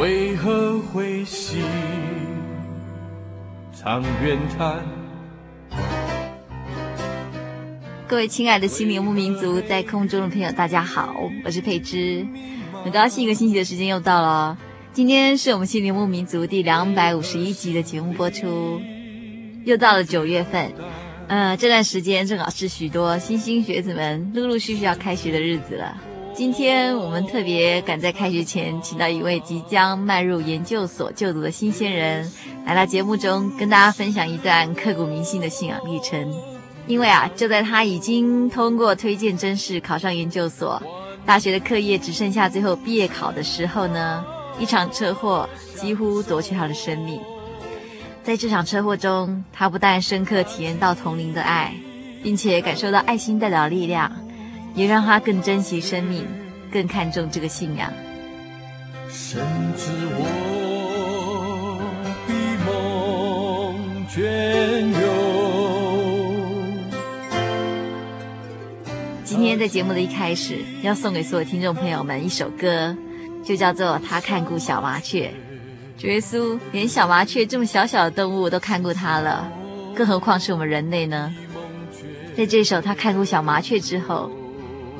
为何会细长远叹各位亲爱的心灵游牧民族，在空中的朋友，大家好，我是佩芝，很高兴一个星期的时间又到了。今天是我们心灵游牧民族第两百五十一集的节目播出，又到了九月份，呃，这段时间正好是许多新兴学子们陆陆续续要开学的日子了。今天我们特别赶在开学前，请到一位即将迈入研究所就读的新鲜人，来到节目中跟大家分享一段刻骨铭心的信仰历程。因为啊，就在他已经通过推荐甄试考上研究所，大学的课业只剩下最后毕业考的时候呢，一场车祸几乎夺去他的生命。在这场车祸中，他不但深刻体验到同龄的爱，并且感受到爱心代表力量。也让他更珍惜生命，更看重这个信仰。深知我比梦隽永。今天在节目的一开始，要送给所有听众朋友们一首歌，就叫做《他看顾小麻雀》。主耶稣连小麻雀这么小小的动物都看顾他了，更何况是我们人类呢？在这首《他看顾小麻雀》之后。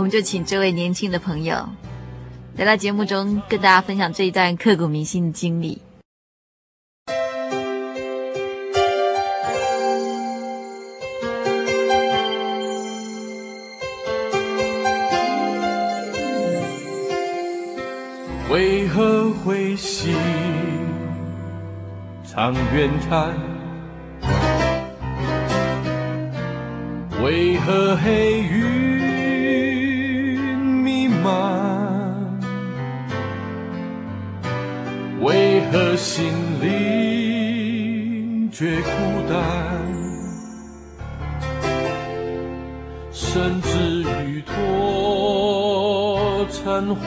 我们就请这位年轻的朋友来到节目中，跟大家分享这一段刻骨铭心的经历。为何会心长怨叹？为何黑云？觉孤单？甚至与驼缠环，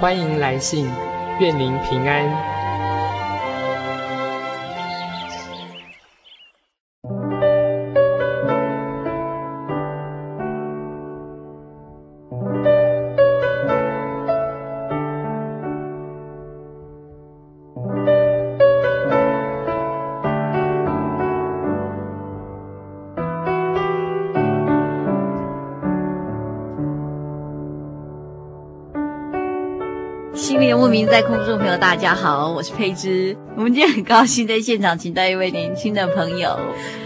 欢迎来信，愿您平安。大家好，我是佩芝。我们今天很高兴在现场请到一位年轻的朋友，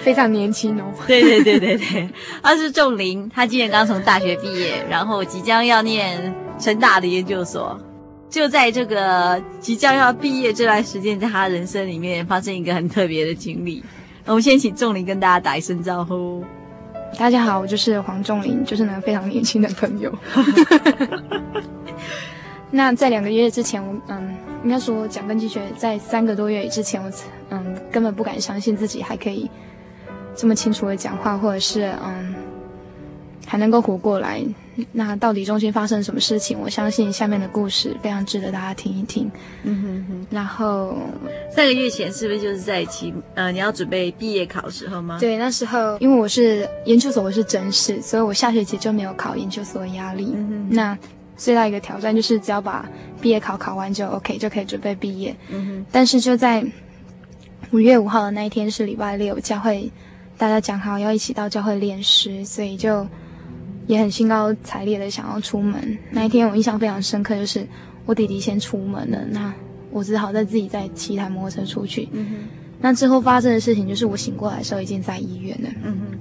非常年轻哦。对对对对对，他是仲林，他今年刚从大学毕业，然后即将要念成大的研究所。就在这个即将要毕业这段时间，在他人生里面发生一个很特别的经历。那我们先请仲林跟大家打一声招呼。大家好，我就是黄仲林，就是那个非常年轻的朋友。那在两个月之前，我嗯，应该说讲根基学在三个多月之前，我嗯根本不敢相信自己还可以这么清楚的讲话，或者是嗯还能够活过来。那到底中间发生什么事情？我相信下面的故事非常值得大家听一听。嗯哼哼。然后三个月前是不是就是在期呃你要准备毕业考时候吗？对，那时候因为我是研究所，我是正式，所以我下学期就没有考研究所的压力。嗯哼。那最大一个挑战就是只要把毕业考考完就 OK，就可以准备毕业。嗯哼。但是就在五月五号的那一天是礼拜六，教会大家讲好要一起到教会练诗，所以就也很兴高采烈的想要出门。那一天我印象非常深刻，就是我弟弟先出门了，那我只好再自己再骑一台摩托车出去。嗯哼。那之后发生的事情就是我醒过来的时候已经在医院了。嗯哼。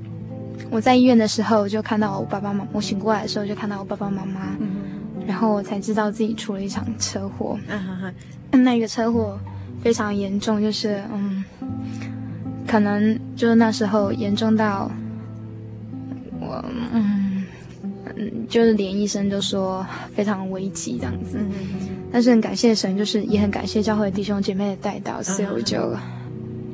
我在医院的时候就看到我爸爸妈妈，我醒过来的时候就看到我爸爸妈妈。嗯哼。然后我才知道自己出了一场车祸，那个车祸非常严重，就是嗯，可能就是那时候严重到我嗯嗯，就是连医生都说非常危急这样子。但是很感谢神，就是也很感谢教会弟兄姐妹的带导，所以我就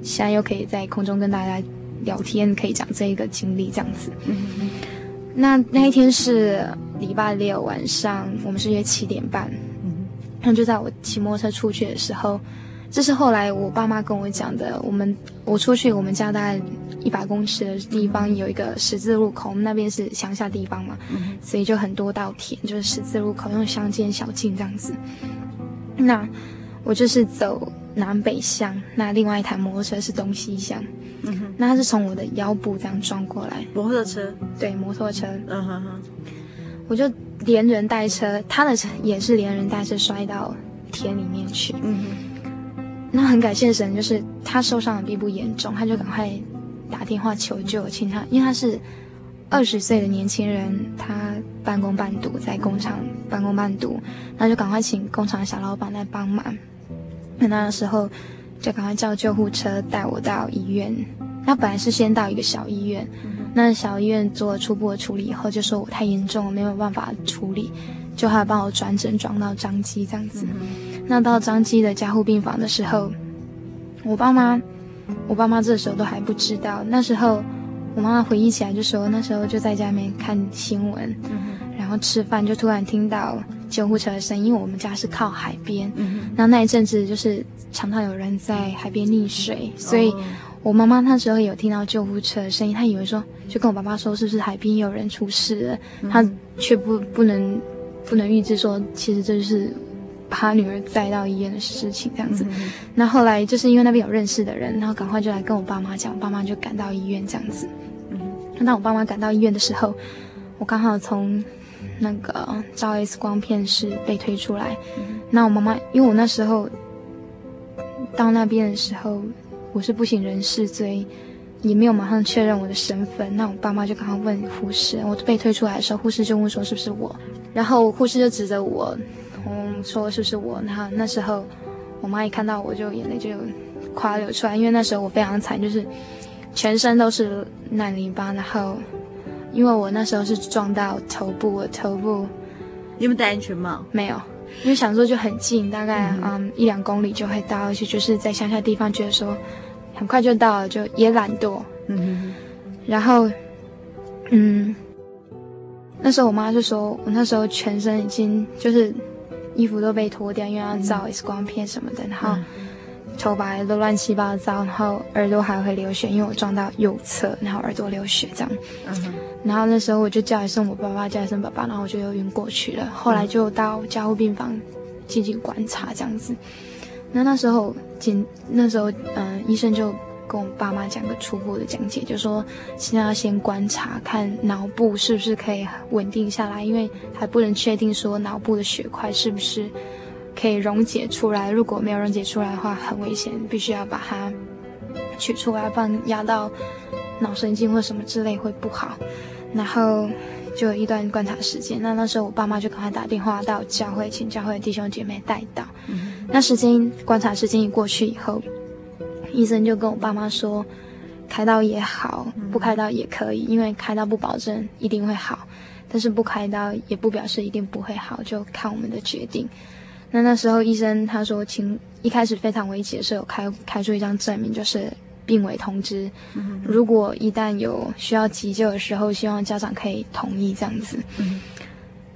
现在又可以在空中跟大家聊天，可以讲这一个经历这样子。那那一天是礼拜六晚上，我们是约七点半。嗯，然后就在我骑摩托车出去的时候，这是后来我爸妈跟我讲的。我们我出去，我们家大概一百公尺的地方有一个十字路口，我们那边是乡下地方嘛，嗯，所以就很多稻田，就是十字路口，用乡间小径这样子。那我就是走南北向，那另外一台摩托车是东西向。嗯哼，那他是从我的腰部这样撞过来，摩托车，对，摩托车，嗯哼哼，我就连人带车，他的车也是连人带车摔到田里面去，嗯哼，那很感谢神，就是他受伤的并不严重，他就赶快打电话求救，请他，因为他是二十岁的年轻人，他半工半读在工厂半工半读，那就赶快请工厂小老板来帮忙，那那时候。就赶快叫救护车带我到医院。那本来是先到一个小医院，那小医院做了初步的处理以后，就说我太严重了，没有办法处理，就还帮我转诊转到彰基这样子。那到彰基的加护病房的时候，我爸妈，我爸妈这时候都还不知道。那时候我妈妈回忆起来就说，那时候就在家里面看新闻，然后吃饭就突然听到。救护车的声音，因为我们家是靠海边，嗯，然后那一阵子就是常常有人在海边溺水，所以我妈妈那时候有听到救护车的声音，她以为说就跟我爸爸说是不是海边有人出事了，嗯、她却不不能不能预知说其实这就是把她女儿带到医院的事情这样子。嗯、那后来就是因为那边有认识的人，然后赶快就来跟我爸妈讲，我爸妈就赶到医院这样子。嗯，那我爸妈赶到医院的时候，我刚好从。那个照 X 光片是被推出来，嗯、那我妈妈因为我那时候到那边的时候我是不省人事，所以也没有马上确认我的身份。那我爸妈就刚刚问护士，我被推出来的时候，护士就问说是不是我，然后护士就指着我，嗯说是不是我？然后那时候我妈一看到我就眼泪就快流出来，因为那时候我非常惨，就是全身都是烂泥巴，然后因为我那时候是撞到头部，我头部你有没有戴安全帽？没有，因为想说就很近，大概嗯，嗯一两公里就会到，而且就是在乡下地方，觉得说很快就到了，就也懒惰。嗯哼，然后嗯。那时候我妈就说，我那时候全身已经就是衣服都被脱掉，因为要照 X 光片什么的，然后头发都乱七八糟，然后耳朵还会流血，因为我撞到右侧，然后耳朵流血这样。嗯然后那时候我就叫一声我爸爸，叫一声爸爸，然后我就又晕过去了。后来就到加护病房进行观察这样子。那那时候，进那时候，嗯，医生就。跟我爸妈讲个初步的讲解，就说现在要先观察，看脑部是不是可以稳定下来，因为还不能确定说脑部的血块是不是可以溶解出来。如果没有溶解出来的话，很危险，必须要把它取出来，不然压到脑神经或什么之类会不好。然后就有一段观察时间，那那时候我爸妈就赶快打电话到教会，请教会的弟兄姐妹带到。嗯、那时间观察时间一过去以后。医生就跟我爸妈说，开刀也好，不开刀也可以，因为开刀不保证一定会好，但是不开刀也不表示一定不会好，就看我们的决定。那那时候医生他说，请一开始非常危急的时候，开开出一张证明，就是病危通知。如果一旦有需要急救的时候，希望家长可以同意这样子。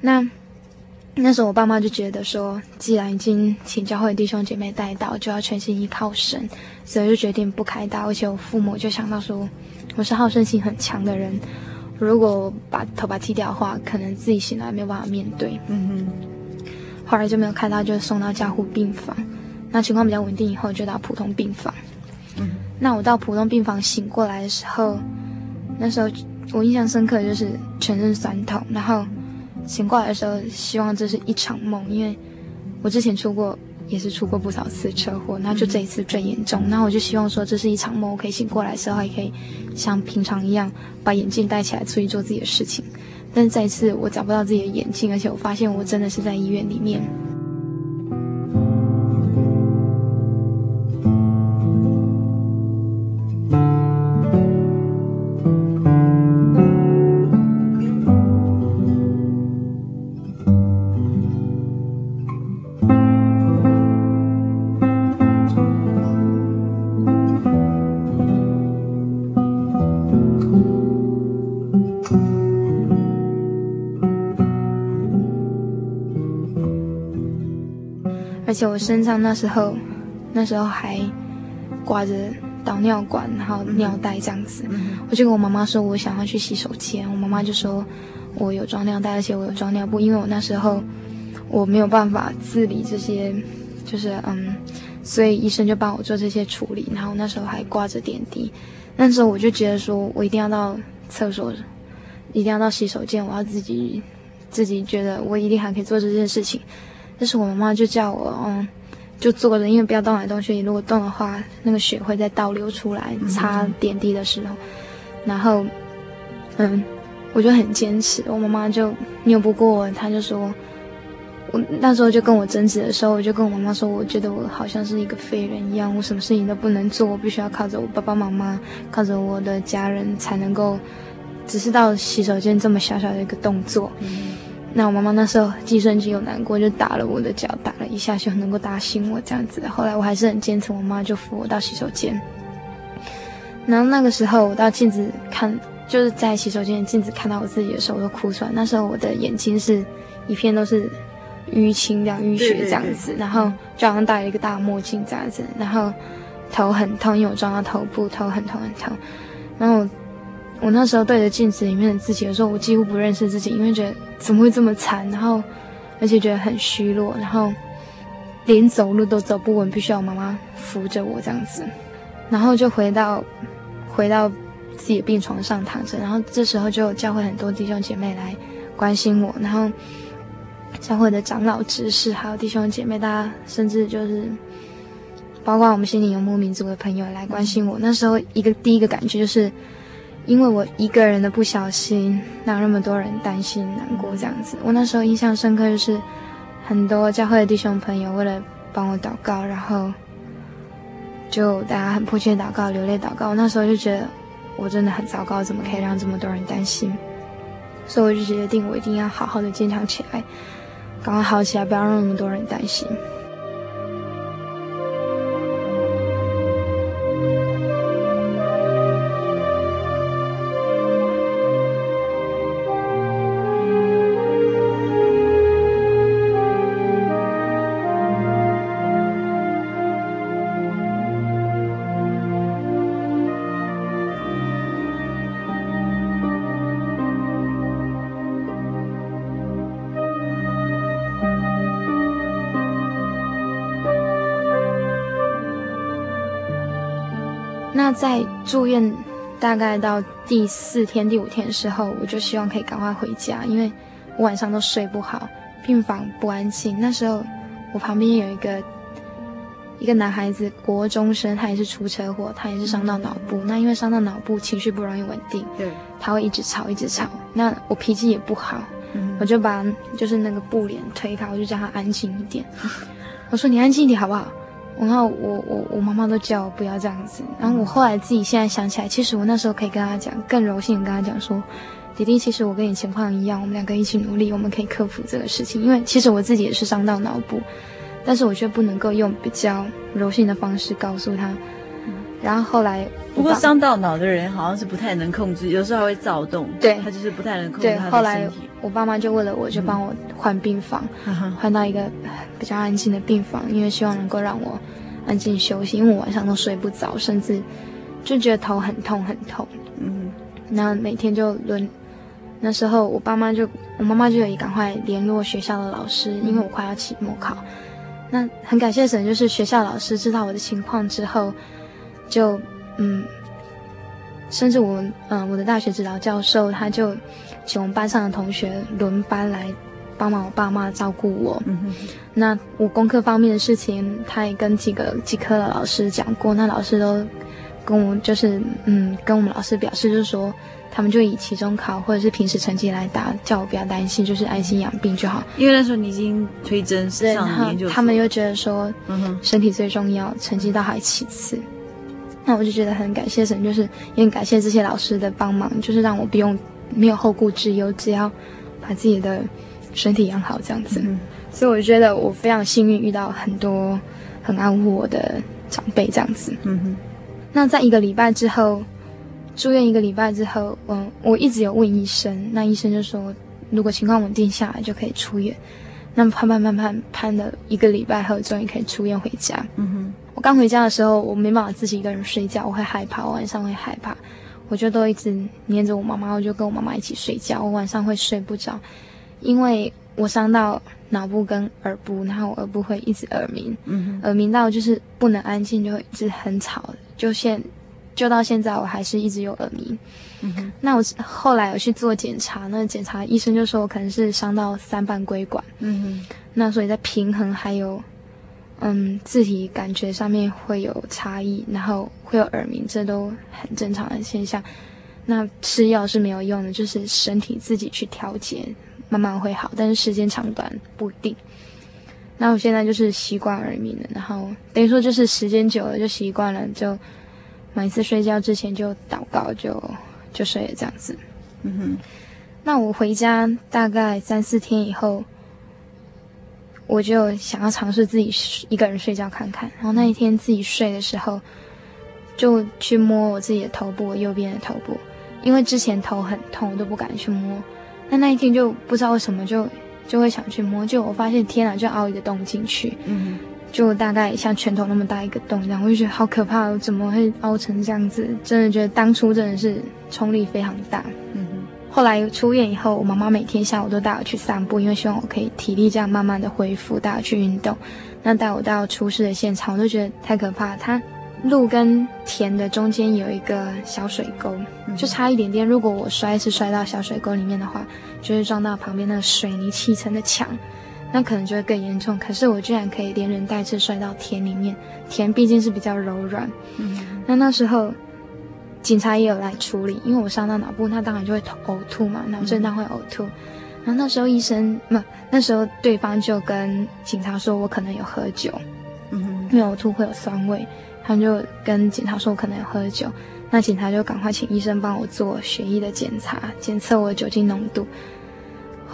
那。那时候我爸妈就觉得说，既然已经请教会弟兄姐妹带到，就要全心依靠神，所以就决定不开刀。而且我父母就想到说，我是好胜心很强的人，如果把头发剃掉的话，可能自己醒来没有办法面对。嗯哼。后来就没有开刀，就送到加护病房。那情况比较稳定以后，就到普通病房。嗯。那我到普通病房醒过来的时候，那时候我印象深刻的就是全身酸痛，然后。醒过来的时候，希望这是一场梦，因为我之前出过，也是出过不少次车祸，那就这一次最严重。那我就希望说这是一场梦，我可以醒过来的时候，还可以像平常一样把眼镜戴起来，出去做自己的事情。但是这一次我找不到自己的眼镜，而且我发现我真的是在医院里面。且我身上那时候，那时候还挂着导尿管，然后尿袋这样子。我就跟我妈妈说，我想要去洗手间。我妈妈就说，我有装尿袋，而且我有装尿布，因为我那时候我没有办法自理这些，就是嗯，所以医生就帮我做这些处理。然后那时候还挂着点滴。那时候我就觉得说，我一定要到厕所，一定要到洗手间，我要自己自己觉得我一定还可以做这件事情。但是我妈妈就叫我，嗯，就坐着，因为不要动来动去，如果动的话，那个血会再倒流出来。擦点滴的时候，然后，嗯，我就很坚持。我妈妈就拗不过我，她就说，我那时候就跟我争执的时候，我就跟我妈妈说，我觉得我好像是一个废人一样，我什么事情都不能做，我必须要靠着我爸爸妈妈，靠着我的家人才能够，只是到洗手间这么小小的一个动作。那我妈妈那时候计算机有难过，就打了我的脚，打了一下就能够打醒我这样子。后来我还是很坚持，我妈就扶我到洗手间。然后那个时候我到镜子看，就是在洗手间的镜子看到我自己的时候，我都哭出来。那时候我的眼睛是一片都是淤青这样淤血这样子，对对对，然后就好像戴了一个大墨镜这样子，然后头很痛，因为我撞到头部，头很痛很痛，然后。我那时候对着镜子里面的自己的时候，我几乎不认识自己，因为觉得怎么会这么惨，然后而且觉得很虚弱，然后连走路都走不稳，必须要妈妈扶着我这样子，然后就回到回到自己的病床上躺着，然后这时候就教会很多弟兄姐妹来关心我，然后教会的长老执事还有弟兄姐妹，大家甚至就是包括我们心里游牧民族的朋友来关心我。那时候一个第一个感觉就是。因为我一个人的不小心，让那么多人担心难过这样子。我那时候印象深刻，就是很多教会的弟兄朋友为了帮我祷告，然后就大家很迫切祷告、流泪祷告。我那时候就觉得我真的很糟糕，怎么可以让这么多人担心？所以我就决定，我一定要好好的坚强起来，赶快好起来，不要让那么多人担心。在住院大概到第四天、第五天的时候，我就希望可以赶快回家，因为我晚上都睡不好，病房不安静。那时候我旁边有一个一个男孩子，国中生，他也是出车祸，他也是伤到脑部。那因为伤到脑部，情绪不容易稳定，对，他会一直吵，一直吵。那我脾气也不好，嗯、我就把就是那个布帘推开，我就叫他安静一点。我说：“你安静一点好不好？”然后我我我妈妈都叫我不要这样子，然后我后来自己现在想起来，其实我那时候可以跟他讲，更柔性的跟他讲说，弟弟，其实我跟你情况一样，我们两个一起努力，我们可以克服这个事情。因为其实我自己也是伤到脑部，但是我却不能够用比较柔性的方式告诉他。然后后来，不过伤到脑的人好像是不太能控制，有时候还会躁动。对，他就是不太能控制他的身体。对，后来我爸妈就为了我就帮我换病房，嗯、换到一个比较安静的病房，因为希望能够让我安静休息。因为我晚上都睡不着，甚至就觉得头很痛很痛。嗯，那每天就轮。那时候我爸妈就我妈妈就有赶快联络学校的老师，因为我快要期末考。那很感谢神，就是学校老师知道我的情况之后。就嗯，甚至我嗯，我的大学指导教授他就请我们班上的同学轮班来帮忙我爸妈照顾我。嗯哼。那我功课方面的事情，他也跟几个几科的老师讲过，那老师都跟我就是嗯，跟我们老师表示，就是说他们就以期中考或者是平时成绩来打，叫我不要担心，就是安心养病就好。因为那时候你已经推甄上研究所，他们又觉得说，嗯哼，身体最重要，成绩倒还其次。那我就觉得很感谢神，就是也很感谢这些老师的帮忙，就是让我不用没有后顾之忧，只要把自己的身体养好这样子。嗯、所以我觉得我非常幸运，遇到很多很爱护我的长辈这样子。嗯哼。那在一个礼拜之后，住院一个礼拜之后，嗯，我一直有问医生，那医生就说，如果情况稳定下来就可以出院。那么盼盼盼盼盼了一个礼拜后，终于可以出院回家。嗯哼。我刚回家的时候，我没办法自己一个人睡觉，我会害怕，我晚上会害怕，我就都一直黏着我妈妈，我就跟我妈妈一起睡觉，我晚上会睡不着，因为我伤到脑部跟耳部，然后我耳部会一直耳鸣，嗯，耳鸣到就是不能安静，就会一直很吵，就现就到现在我还是一直有耳鸣，嗯，那我后来有去做检查，那检查医生就说我可能是伤到三半规管，嗯哼，那所以在平衡还有。嗯，自体感觉上面会有差异，然后会有耳鸣，这都很正常的现象。那吃药是没有用的，就是身体自己去调节，慢慢会好，但是时间长短不定。那我现在就是习惯耳鸣了，然后等于说就是时间久了就习惯了，就每次睡觉之前就祷告就，就就睡了这样子。嗯哼，那我回家大概三四天以后。我就想要尝试自己一个人睡觉看看，然后那一天自己睡的时候，就去摸我自己的头部，我右边的头部，因为之前头很痛，我都不敢去摸。那那一天就不知道为什么就就会想去摸，就我发现天啊，就凹一个洞进去，嗯，就大概像拳头那么大一个洞，然后我就觉得好可怕，我怎么会凹成这样子？真的觉得当初真的是冲力非常大，嗯。后来出院以后，我妈妈每天下午都带我去散步，因为希望我可以体力这样慢慢的恢复，带我去运动。那带我到出事的现场，我都觉得太可怕。它路跟田的中间有一个小水沟，就差一点点。如果我摔是摔到小水沟里面的话，就会撞到旁边那个水泥砌成的墙，那可能就会更严重。可是我居然可以连人带车摔到田里面，田毕竟是比较柔软。嗯，那那时候。警察也有来处理，因为我伤到脑部，那当然就会呕吐嘛，脑震荡会呕吐。然后那时候医生，不，那时候对方就跟警察说我可能有喝酒，嗯哼，因为呕吐会有酸味，他们就跟警察说我可能有喝酒，那警察就赶快请医生帮我做血液的检查，检测我的酒精浓度。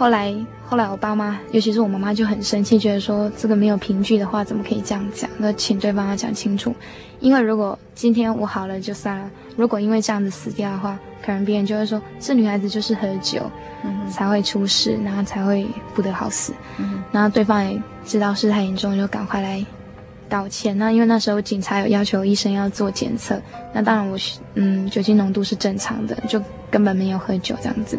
后来，后来我爸妈，尤其是我妈妈就很生气，觉得说这个没有凭据的话，怎么可以这样讲？那请对方要讲清楚，因为如果今天我好了就算了，如果因为这样子死掉的话，可能别人就会说这女孩子就是喝酒，嗯，才会出事，然后才会不得好死。嗯，然后对方也知道事态严重，就赶快来道歉。那因为那时候警察有要求医生要做检测，那当然我嗯酒精浓度是正常的，就根本没有喝酒这样子。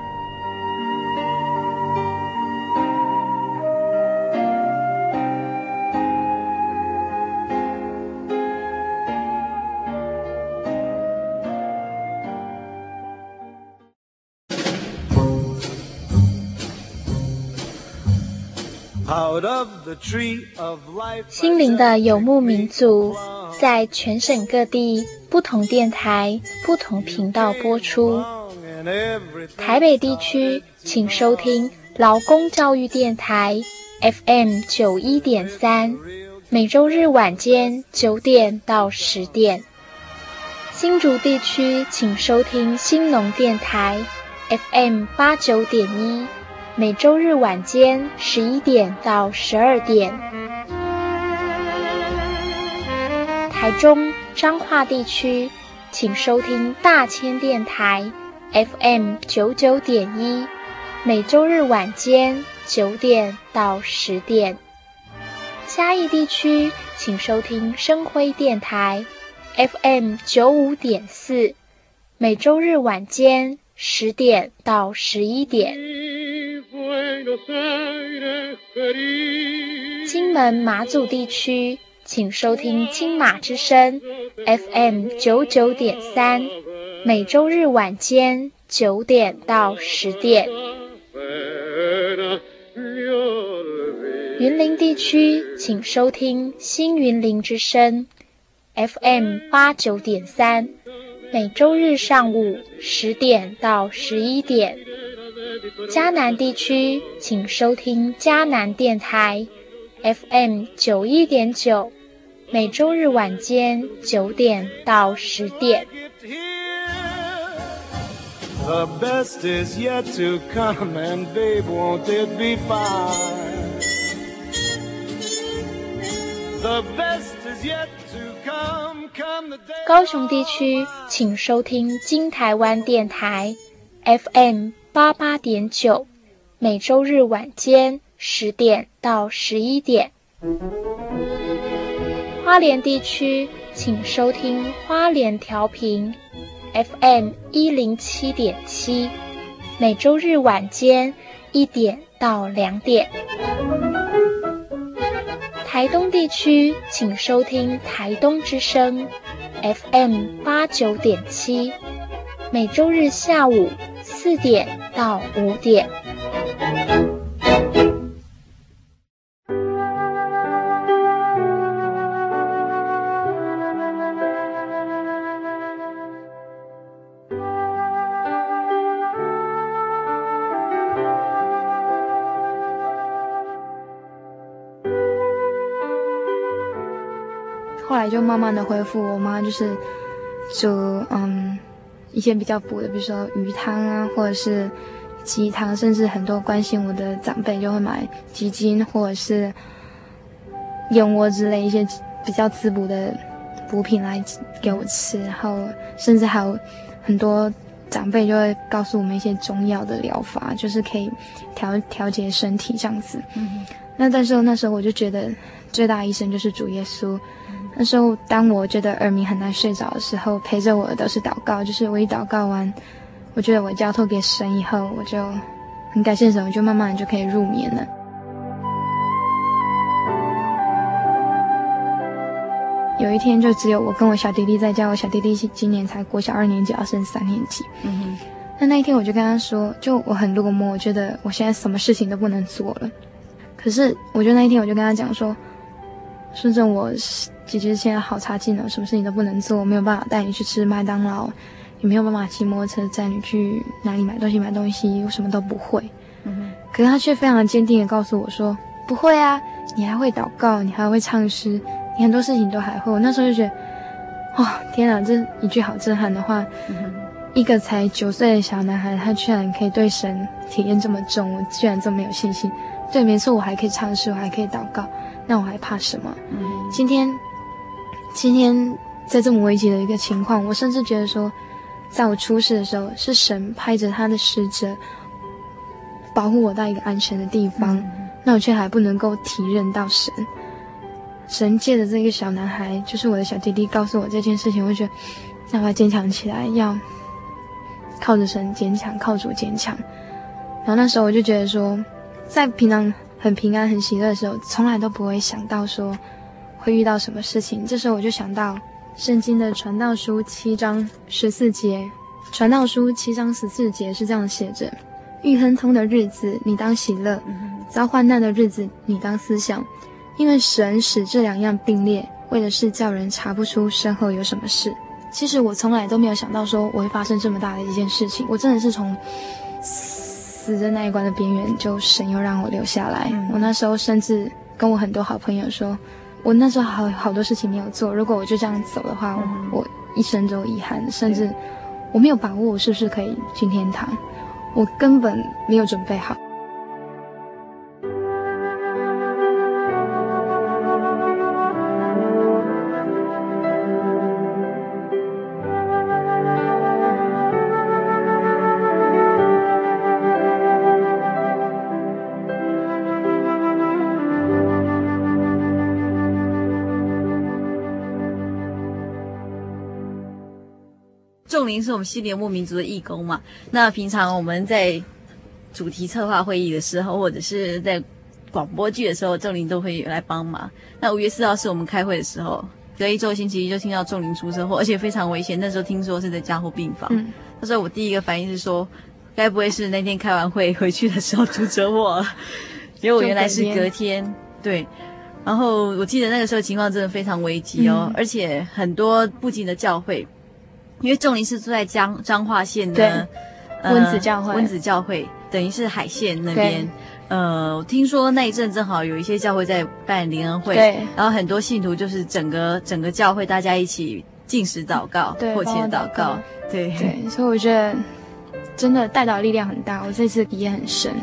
心灵的游牧民族，在全省各地不同电台、不同频道播出。台北地区，请收听劳工教育电台 FM 九一点三，每周日晚间九点到十点。新竹地区，请收听新农电台 FM 八九点一。每周日晚间十一点到十二点，台中彰化地区，请收听大千电台 FM 九九点一，每周日晚间九点到十点。嘉义地区，请收听生辉电台 FM 九五点四，每周日晚间十点到十一点。金门马祖地区，请收听金马之声 FM 九九点三，每周日晚间九点到十点。云林地区，请收听新云林之声 FM 八九点三，每周日上午十点到十一点。嘉南地区，请收听嘉南电台 FM 九一点九，每周日晚间九点到十点。高雄地区，请收听金台湾电台 FM。八八点九，每周日晚间十点到十一点。花莲地区，请收听花莲调频 FM 一零七点七，每周日晚间一点到两点。台东地区请收听台东之声 FM 八九点七，每周日下午四点到五点。慢慢的恢复，我妈就是煮嗯一些比较补的，比如说鱼汤啊，或者是鸡汤，甚至很多关心我的长辈就会买鸡精或者是燕窝之类一些比较滋补的补品来给我吃，然后甚至还有很多长辈就会告诉我们一些中药的疗法，就是可以调调节身体这样子。嗯，那但是那时候我就觉得最大医生就是主耶稣。那时候，当我觉得耳鸣很难睡着的时候，陪着我的都是祷告。就是我一祷告完，我觉得我交托给神以后，我就很感谢神，我就慢慢就可以入眠了。有一天，就只有我跟我小弟弟在家。我小弟弟今年才国小二年级，要升三年级。嗯哼。那那一天，我就跟他说，就我很落寞，我觉得我现在什么事情都不能做了。可是，我就那一天，我就跟他讲说，说真我是。姐姐现在好差劲了，什么事情都不能做，没有办法带你去吃麦当劳，也没有办法骑摩托车载你去哪里买东西买东西，我什么都不会。可是他却非常坚定地告诉我说：“不会啊，你还会祷告，你还会唱诗，你很多事情都还会。”我那时候就觉得，哇、哦，天啊，这一句好震撼的话。嗯。一个才九岁的小男孩，他居然可以对神体验这么重，我居然这么有信心。对，没错，我还可以唱诗，我还可以祷告，那我还怕什么？今天。今天在这么危急的一个情况，我甚至觉得说，在我出事的时候，是神派着他的使者保护我到一个安全的地方，嗯、那我却还不能够体认到神。神借着这个小男孩，就是我的小弟弟，告诉我这件事情，我觉得让他坚强起来，要靠着神坚强，靠主坚强。然后那时候我就觉得说，在平常很平安、很喜乐的时候，从来都不会想到说。会遇到什么事情？这时候我就想到圣经的传道书七章十四节，传道书七章十四节是这样写着：遇亨通的日子，你当喜乐；遭患难的日子，你当思想，因为神使这两样并列，为的是叫人查不出身后有什么事。其实我从来都没有想到说我会发生这么大的一件事情，我真的是从死在那一关的边缘，就神又让我留下来。我那时候甚至跟我很多好朋友说。我那时候好好多事情没有做，如果我就这样走的话，嗯、我一生都有遗憾，甚至我没有把握我是不是可以进天堂，我根本没有准备好。是我们西联牧民族的义工嘛？那平常我们在主题策划会议的时候，或者是在广播剧的时候，仲林都会来帮忙。那五月四号是我们开会的时候，隔一周星期一就听到仲林出车祸，而且非常危险。那时候听说是在加护病房。嗯、那时候我第一个反应是说，该不会是那天开完会回去的时候出车祸了？结果我原来是隔天。对，然后我记得那个时候情况真的非常危急哦，嗯、而且很多不仅的教会。因为仲林是住在彰彰化县的温子教会，温子教会等于是海线那边。呃，我听说那一阵正好有一些教会在办联恩会，对，然后很多信徒就是整个整个教会大家一起进食祷告，迫切祷告，对对，所以我觉得真的带到力量很大，我这次体验很深。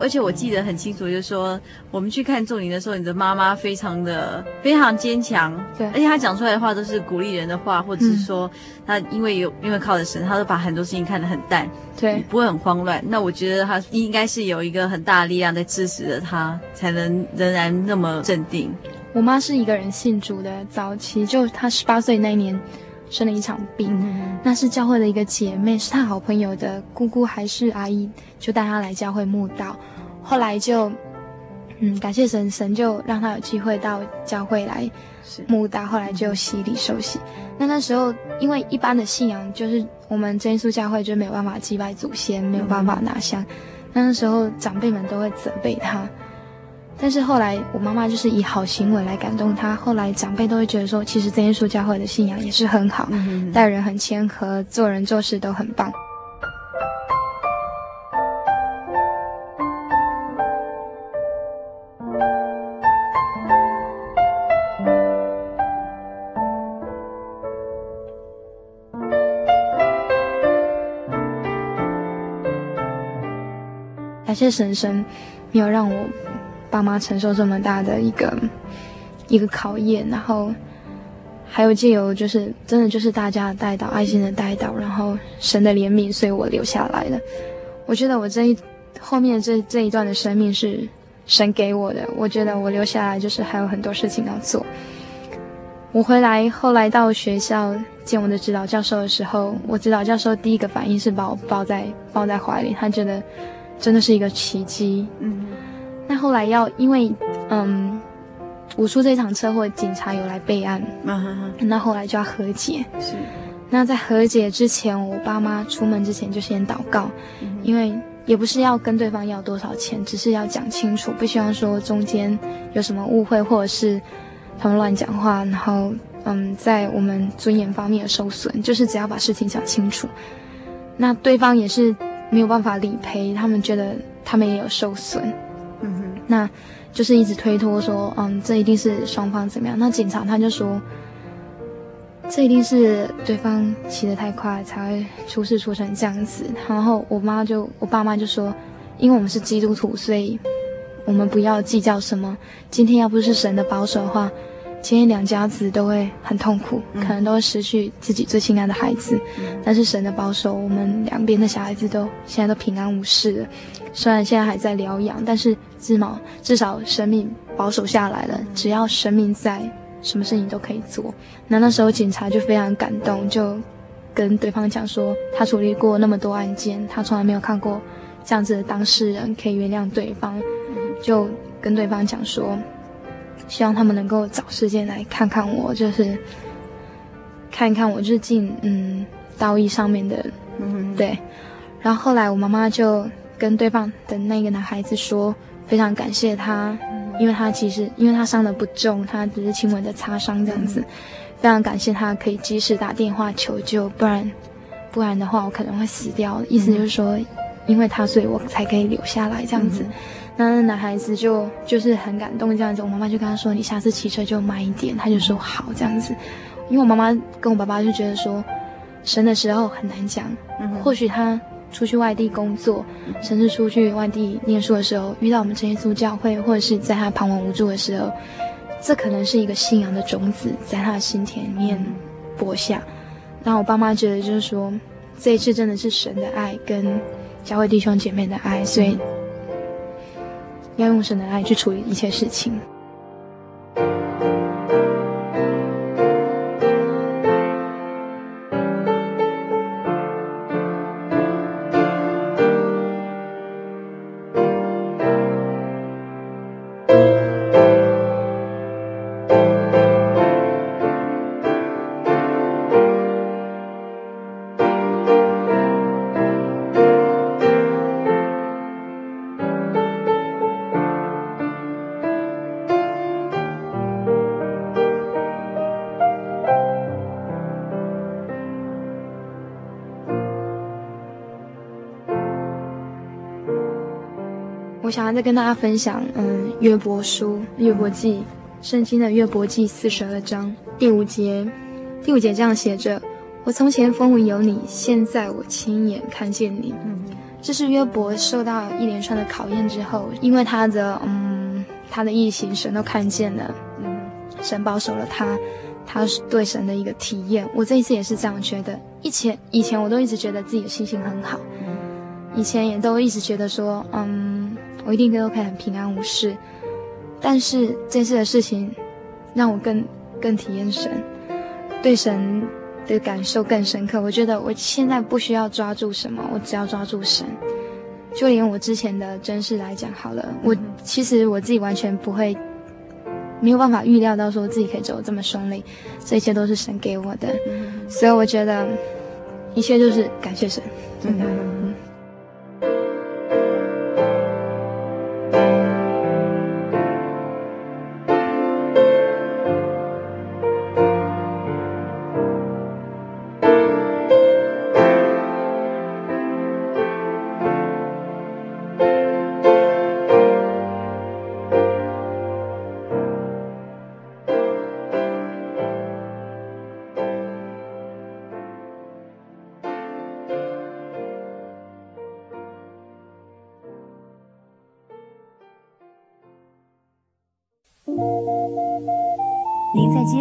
而且我记得很清楚，就是说我们去看仲林的时候，你的妈妈非常的非常坚强，对，而且她讲出来的话都是鼓励人的话，或者是说她因为有因为靠着神，她都把很多事情看得很淡，对，不会很慌乱。那我觉得她应该是有一个很大的力量在支持着她，才能仍然那么镇定。我妈是一个人信主的，早期就她十八岁那一年生了一场病，嗯、那是教会的一个姐妹，是她好朋友的姑姑还是阿姨，就带她来教会慕道。后来就，嗯，感谢神，神就让她有机会到教会来慕道。后来就洗礼受洗。那那时候因为一般的信仰就是我们真耶稣教会就没有办法祭拜祖先，没有办法拿香。那那时候长辈们都会责备她。但是后来，我妈妈就是以好行为来感动她。后来长辈都会觉得说，其实真耶稣教会的信仰也是很好，嗯、待人很谦和，做人做事都很棒。感谢神神，没有让我。爸妈承受这么大的一个一个考验，然后还有借由就是真的就是大家的带导，爱心的带导，然后神的怜悯，所以我留下来了。我觉得我这一后面这这一段的生命是神给我的，我觉得我留下来就是还有很多事情要做。我回来后来到学校见我的指导教授的时候，我指导教授第一个反应是把我抱在抱在怀里，他觉得真的是一个奇迹。嗯。那后来要因为，嗯，我出这场车祸，警察有来备案，那、uh-huh. 后来就要和解。是，那在和解之前，我爸妈出门之前就先祷告，uh-huh. 因为也不是要跟对方要多少钱，只是要讲清楚，不希望说中间有什么误会，或者是他们乱讲话，然后嗯，在我们尊严方面有受损，就是只要把事情讲清楚。那对方也是没有办法理赔，他们觉得他们也有受损。那，就是一直推脱说，嗯，这一定是双方怎么样？那警察他就说，这一定是对方骑得太快才会出事出成这样子。然后我妈就，我爸妈就说，因为我们是基督徒，所以我们不要计较什么。今天要不是神的保守的话，今天两家子都会很痛苦，可能都会失去自己最亲爱的孩子。但是神的保守，我们两边的小孩子都现在都平安无事了。虽然现在还在疗养，但是至少至少生命保守下来了。只要生命在，什么事情都可以做。那那时候警察就非常感动，就跟对方讲说，他处理过那么多案件，他从来没有看过这样子的当事人可以原谅对方，就跟对方讲说，希望他们能够找时间来看看我，就是 看一看我，日进嗯道义上面的，嗯对。然后后来我妈妈就。跟对方的那个男孩子说，非常感谢他，因为他其实因为他伤的不重，他只是轻微的擦伤这样子，非常感谢他可以及时打电话求救，不然不然的话我可能会死掉。意思就是说，因为他所以我才可以留下来这样子。那那男孩子就就是很感动这样子，我妈妈就跟他说：“你下次骑车就慢一点。”他就说：“好。”这样子，因为我妈妈跟我爸爸就觉得说，神的时候很难讲，嗯或许他。出去外地工作，甚至出去外地念书的时候，遇到我们这耶稣教会，或者是在他彷徨无助的时候，这可能是一个信仰的种子，在他的心田里面播下。然后我爸妈觉得，就是说，这一次真的是神的爱跟教会弟兄姐妹的爱，所以要用神的爱去处理一切事情。我想要再跟大家分享，嗯，约伯书、约伯记，圣经的约伯记四十二章第五节，第五节这样写着：我从前风闻有你，现在我亲眼看见你。嗯，这是约伯受到一连串的考验之后，因为他的嗯他的异行，神都看见了，嗯，神保守了他，他对神的一个体验。我这一次也是这样觉得，以前以前我都一直觉得自己的心情很好，以前也都一直觉得说，嗯，我一定都可以很平安无事。但是这次的事情，让我更更体验神，对神。的感受更深刻。我觉得我现在不需要抓住什么，我只要抓住神。就连我之前的真事来讲好了，我其实我自己完全不会，没有办法预料到说自己可以走得这么顺利，这一切都是神给我的。所以我觉得一切就是感谢神，真的。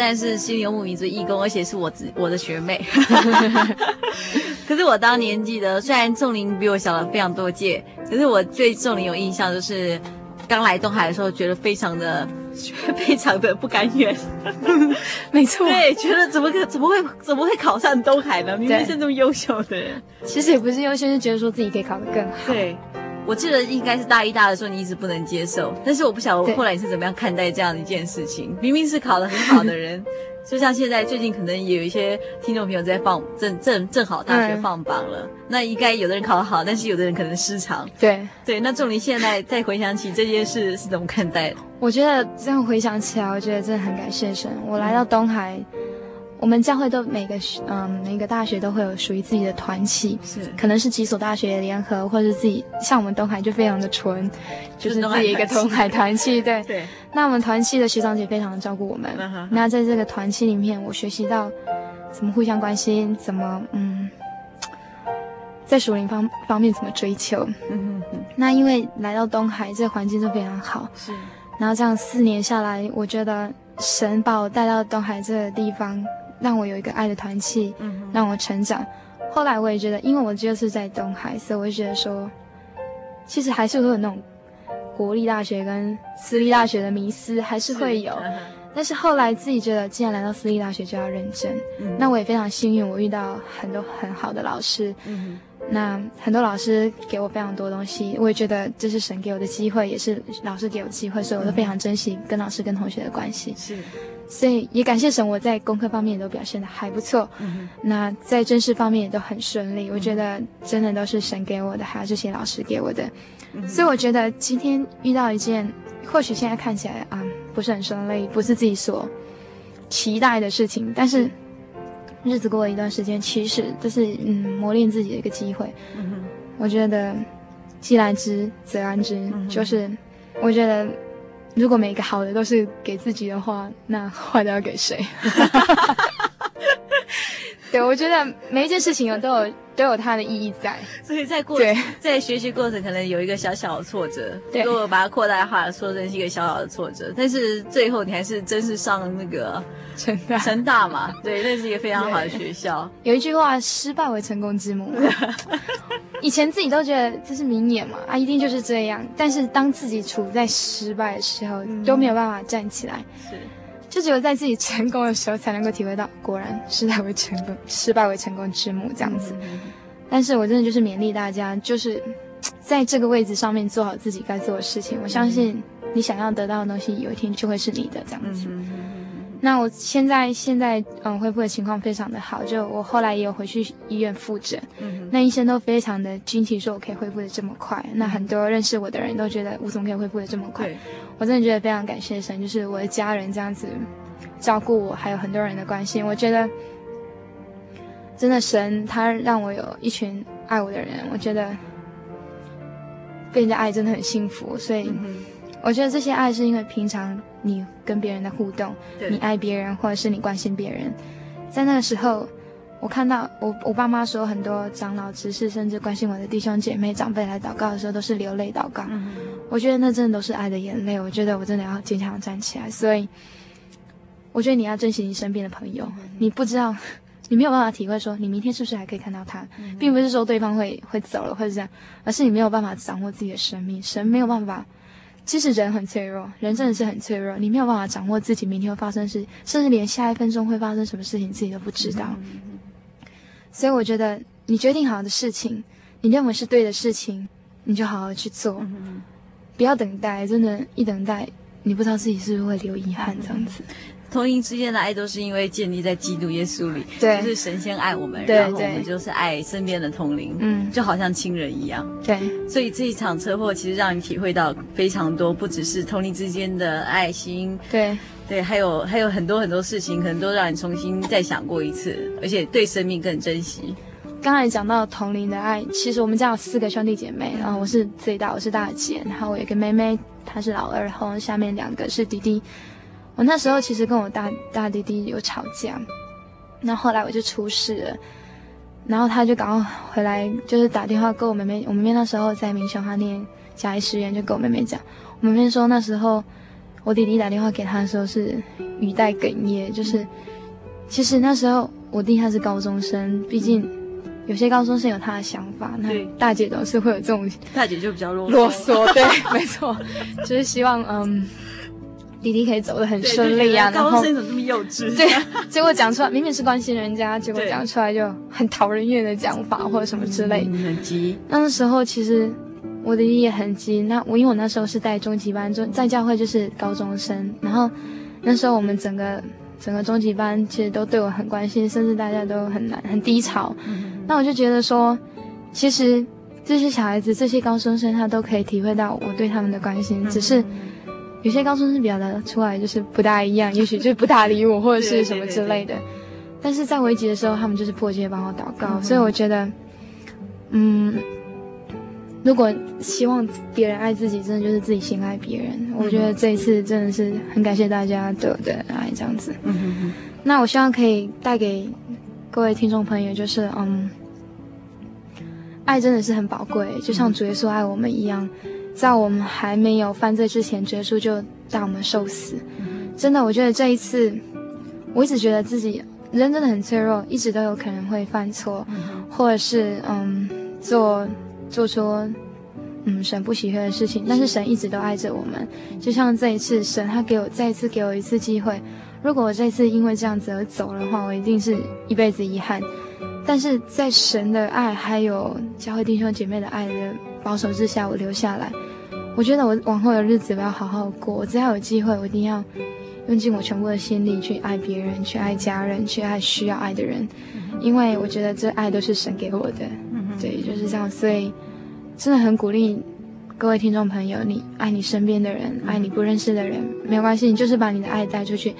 但是心里游牧民族义工，而且是我自我的学妹。可是我当年记得，虽然仲林比我小了非常多届，可是我对仲林有印象，就是刚来东海的时候，觉得非常的、非常的不甘愿。没错，对，觉得怎么可怎么会怎么会考上东海呢？明明是这么优秀的人，其实也不是优秀，是觉得说自己可以考得更好。对。我记得应该是大一、大二的时候，你一直不能接受，但是我不晓得我后来你是怎么样看待这样的一件事情。明明是考得很好的人，就像现在最近可能也有一些听众朋友在放正正正好大学放榜了，嗯、那应该有的人考得好，但是有的人可能失常。对对，那仲林现在再回想起这件事是怎么看待的？我觉得这样回想起来，我觉得真的很感谢神。我来到东海，我们教会都每个嗯每个大学都会有属于自己的团契，是可能是几所大学联合，或者是自己像我们东海就非常的纯，就是自己一个东海团契，对 对。那我们团契的学长姐非常的照顾我们，嗯、那在这个团契里面，我学习到怎么互相关心，怎么嗯，在属灵方方面怎么追求。嗯哼哼。那因为来到东海，这个环境就非常好，是。然后这样四年下来，我觉得神把我带到东海这个地方。让我有一个爱的团契，嗯，让我成长。后来我也觉得，因为我就是在东海，所以我就觉得说，其实还是会有那种国立大学跟私立大学的迷思，还是会有。但是后来自己觉得，既然来到私立大学，就要认真。嗯，那我也非常幸运，我遇到很多很好的老师。嗯，那很多老师给我非常多东西，我也觉得这是神给我的机会，也是老师给我机会，所以我都非常珍惜跟老师跟同学的关系。是。所以也感谢神，我在功课方面也都表现的还不错。嗯，那在正式方面也都很顺利。我觉得真的都是神给我的，还有这些老师给我的。嗯，所以我觉得今天遇到一件，或许现在看起来啊不是很顺利，不是自己所期待的事情，但是日子过了一段时间，其实这是嗯磨练自己的一个机会。嗯，我觉得既来之则安之，嗯，就是我觉得。如果每个好的都是给自己的话，那坏的要给谁？对，我觉得每一件事情有都有都有它的意义在，所以在过在学习过程可能有一个小小的挫折，对，如果把它扩大化说成是一个小小的挫折，但是最后你还是真是上那个成大成大嘛，对，那是一个非常好的学校。有一句话，失败为成功之母。以前自己都觉得这是名言嘛，啊，一定就是这样。但是当自己处在失败的时候，嗯、都没有办法站起来。是。就只有在自己成功的时候，才能够体会到，果然失败为成功，失败为成功之母这样子。嗯、但是我真的就是勉励大家，就是在这个位置上面做好自己该做的事情。我相信你想要得到的东西，有一天就会是你的这样子。嗯那我现在现在嗯恢复的情况非常的好，就我后来也有回去医院复诊，嗯，那医生都非常的惊奇，说我可以恢复的这么快。嗯、那很多认识我的人都觉得我怎么可以恢复的这么快？我真的觉得非常感谢神，就是我的家人这样子照顾我，还有很多人的关心，我觉得真的神他让我有一群爱我的人，我觉得被人家爱真的很幸福，所以。嗯我觉得这些爱是因为平常你跟别人的互动，你爱别人或者是你关心别人，在那个时候，我看到我我爸妈说很多长老执事甚至关心我的弟兄姐妹长辈来祷告的时候都是流泪祷告，嗯，我觉得那真的都是爱的眼泪。我觉得我真的要坚强站起来，所以我觉得你要珍惜你身边的朋友，嗯，你不知道，你没有办法体会说你明天是不是还可以看到他，嗯，并不是说对方会会走了或者这样，而是你没有办法掌握自己的生命，神没有办法。其实人很脆弱，人真的是很脆弱。你没有办法掌握自己明天会发生事，甚至连下一分钟会发生什么事情自己都不知道。所以我觉得，你决定好的事情，你认为是对的事情，你就好好去做，不要等待。真的，一等待，你不知道自己是不是会留遗憾这样子。同龄之间的爱都是因为建立在基督耶稣里，对，就是神仙爱我们，然后我们就是爱身边的同龄，嗯，就好像亲人一样，对。所以这一场车祸其实让你体会到非常多，不只是同龄之间的爱心，对，对，还有还有很多很多事情，可能都让你重新再想过一次，而且对生命更珍惜。刚才讲到同龄的爱，其实我们家有四个兄弟姐妹，然后我是最大，我是大姐，然后我有一个妹妹，她是老二，然后下面两个是弟弟。我那时候其实跟我大大弟弟有吵架，那后，后来我就出事了，然后他就赶快回来，就是打电话跟我妹妹。我妹妹那时候在明雄，她念嘉义实验，就跟我妹妹讲，我妹妹说那时候我弟弟打电话给她的时候是语带哽咽，就是其实那时候我弟他是高中生，毕竟有些高中生有他的想法，那大姐总是会有这种，大姐就比较啰啰嗦，对，没错，就是希望嗯。弟弟可以走得很顺利啊，然后高中生怎么这么幼稚？对，结果讲出来明明是关心人家，结果讲出来就很讨人厌的讲法或者什么之类。嗯，很急。那时候其实我的弟弟也很急。那我因为我那时候是带中级班，中在教会就是高中生，然后那时候我们整个整个中级班其实都对我很关心，甚至大家都很难很低潮。嗯。那我就觉得说，其实这些小孩子这些高中生他都可以体会到我对他们的关心，只是。有些高中生表达出来就是不大一样，也许就是不大理我或者是什么之类的。对对对对，但是在危急的时候，他们就是迫切帮我祷告，嗯、所以我觉得，嗯，如果希望别人爱自己，真的就是自己先爱别人。嗯、我觉得这一次真的是很感谢大家对我的爱，这样子。嗯哼哼。那我希望可以带给各位听众朋友，就是嗯，爱真的是很宝贵，就像主耶稣爱我们一样，在我们还没有犯罪之前，主耶稣就带我们受死。真的，我觉得这一次，我一直觉得自己。人真的很脆弱，一直都有可能会犯错，嗯、或者是嗯做做出嗯神不喜悦的事情。但是神一直都爱着我们，就像这一次，神他给我再一次给我一次机会。如果我这次因为这样子而走的话，我一定是一辈子遗憾。但是在神的爱还有教会弟兄姐妹的爱的保守之下，我留下来。我觉得我往后的日子我要好好过。我只要有机会，我一定要。用尽我全部的心力去爱别人，去爱家人，去爱需要爱的人，因为我觉得这爱都是神给我的，对，就是这样。所以真的很鼓励各位听众朋友，你爱你身边的人，爱你不认识的人，没有关系，你就是把你的爱带出去。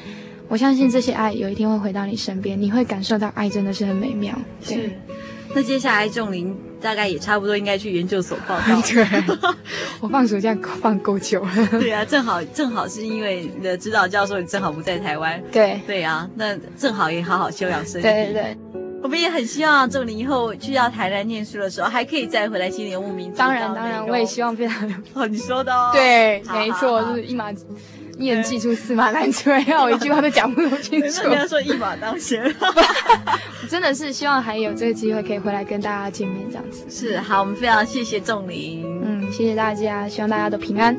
我相信这些爱有一天会回到你身边，你会感受到爱真的是很美妙。对。是。那接下来仲林大概也差不多应该去研究所报到。对，我放暑假放够久了。对啊，正好正好是因为你的指导教授你正好不在台湾。对对啊，那正好也好好休养身体。对对对，我们也很希望仲林以后去到台南念书的时候，还可以再回来心灵游牧民族。当然当然，我也希望非常哦，你说的哦。对，没错，就是一马。一人记住驷马难追，让我一句话都讲不清楚。人家说一马当先，真的是希望还有这个机会可以回来跟大家见面，这样子。是，好，我们非常谢谢仲林，嗯，谢谢大家，希望大家都平安。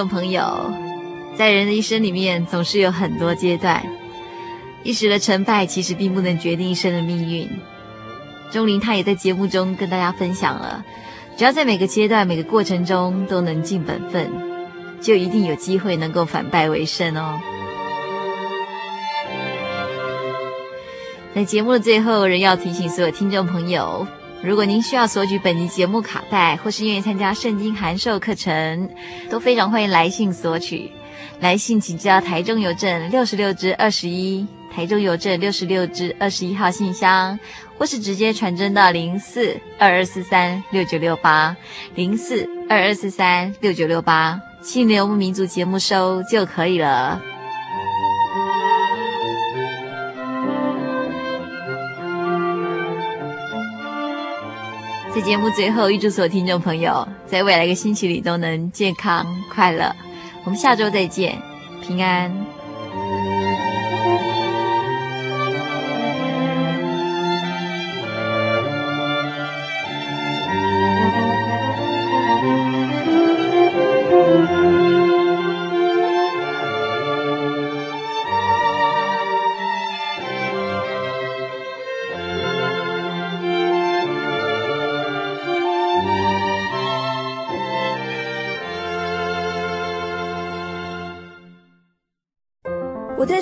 众朋友，在人的一生里面，总是有很多阶段，一时的成败其实并不能决定一生的命运。钟玲她也在节目中跟大家分享了，只要在每个阶段、每个过程中都能尽本分，就一定有机会能够反败为胜哦。在节目的最后，仍要提醒所有听众朋友，如果您需要索取本集节目卡带，或是愿意参加圣经函授课程，都非常欢迎来信索取。来信请寄到台中邮政六十六支二十一，台中邮政六十六支二十一号信箱，或是直接传真到零四二二四三六九六八零四二二四三六九六八，心灵游牧民族节目收就可以了。节目最后，预祝所有听众朋友在未来一个星期里都能健康快乐。我们下周再见，平安。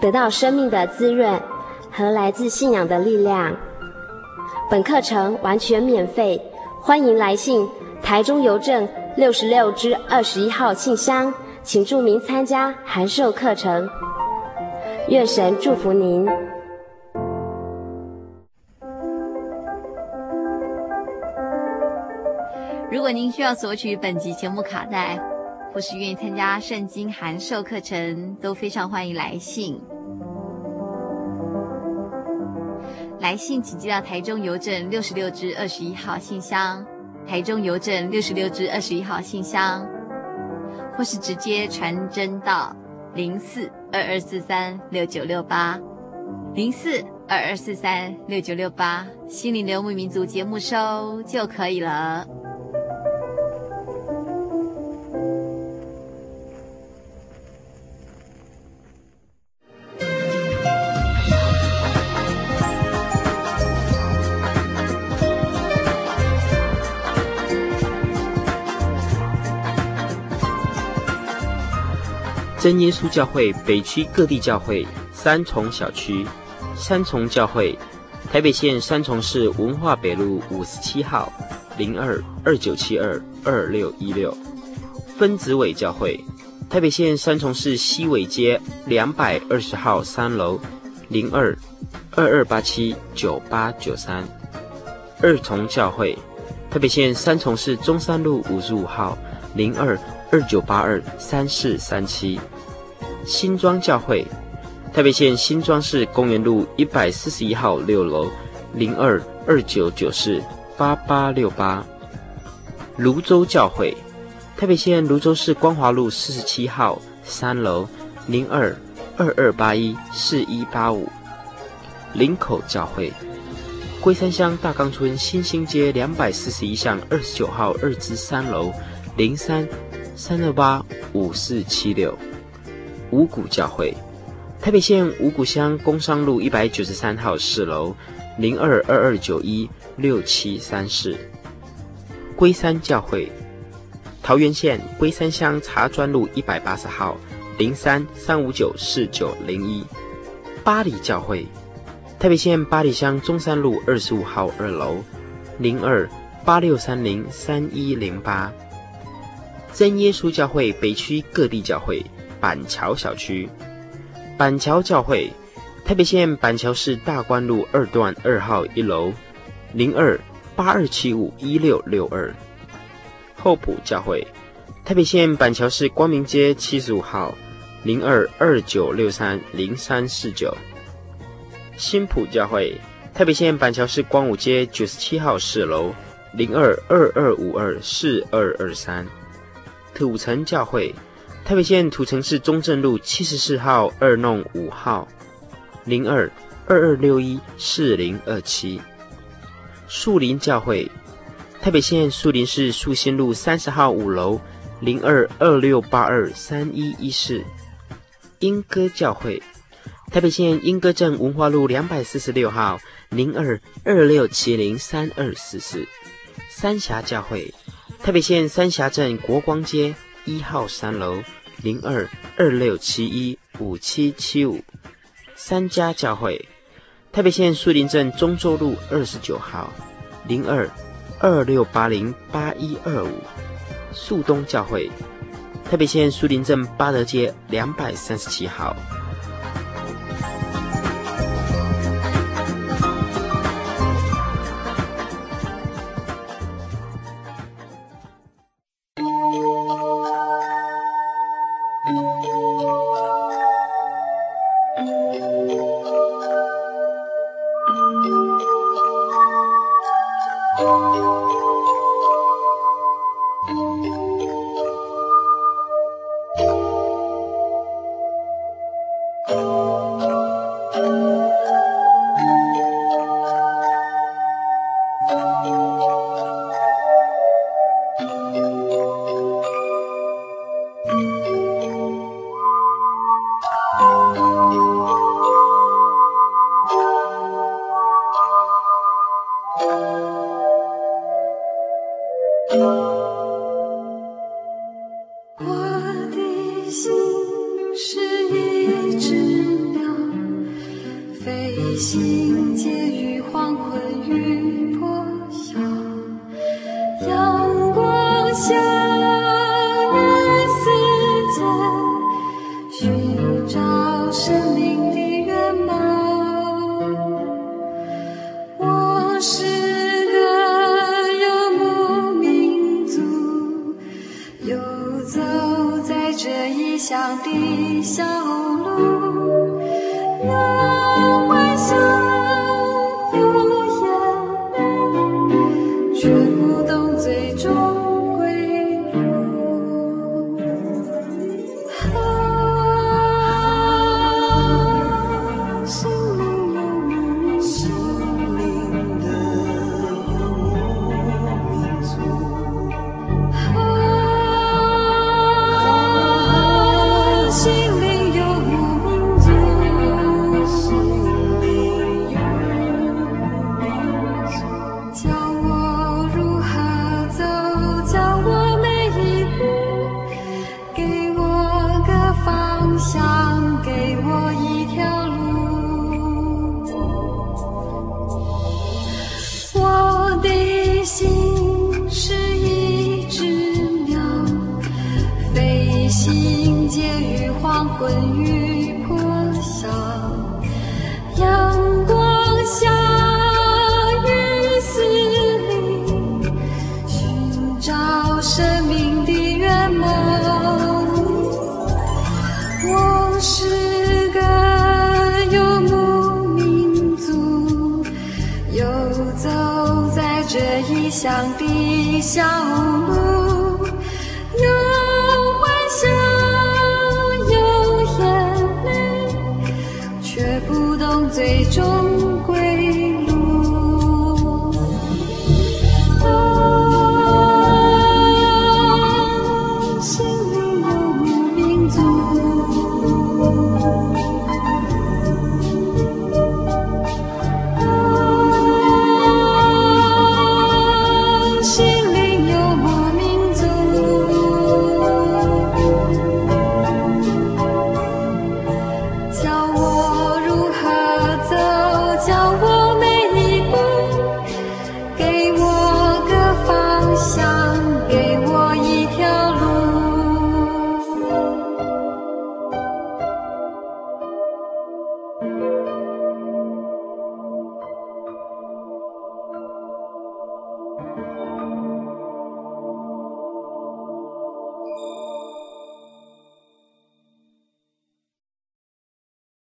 得到生命的滋润和来自信仰的力量。本课程完全免费，欢迎来信台中邮政六十六支二十一号信箱，请注明参加函授课程。愿神祝福您。如果您需要索取本集节目卡带，或是愿意参加圣经函授课程，都非常欢迎来信。来信请寄到台中邮政六十六支二十一号信箱，台中邮政六十六支二十一号信箱，或是直接传真到零四二二四三六九六八，零四二二四三六九六八，心灵流牧民族节目收就可以了。真耶稣教会北区各地教会三重小区，三重教会，台北县三重市文化北路五十七号零二二九七二二六一六，分子尾教会，台北县三重市西尾街两百二十号三楼零二二二八七九八九三，二重教会，台北县三重市中山路五十五号零二二九八二三四三七。新庄教会，台北县新庄市公园路一百四十一号六楼，零二二九九四八八六八。泸州教会，台北县泸州市光华路四十七号三楼，零二二二八一四一八五。林口教会，龟山乡大冈村新兴街两百四十一巷二十九号二之三楼，零三三二八五四七六。五股教会，台北县五股乡工商路一百九十三号四楼，零二二二九一六七三四。龟山教会，桃园县龟山乡茶砖路一百八十号，零三三五九四九零一。八里教会，台北县八里乡中山路二十五号二楼，零二八六三零三一零八。真耶稣教会北区各地教会。板桥小区，板桥教会，台北县板桥市大观路二段二号一楼，零二八二七五一六六二。厚朴教会，台北县板桥市光明街七十五号零二二九六三零三四九。新埔教会，台北县板桥市光武街九十七号四楼零二二二五二四二二三。土城教会，台北县土城市中正路七十四号二弄五号零二二二六一四零二七。树林教会，台北县树林市树新路三十号五楼零二二六八二三一一四。莺歌教会。台北县莺歌镇文化路两百四十六号零二二六七零三二四四，三峡教会，台北县三峡镇国光街一号三楼零二二六七一五七七五，三家教会，台北县树林镇中州路二十九号零二二六八零八一二五，树东教会，台北县树林镇八德街两百三十七号。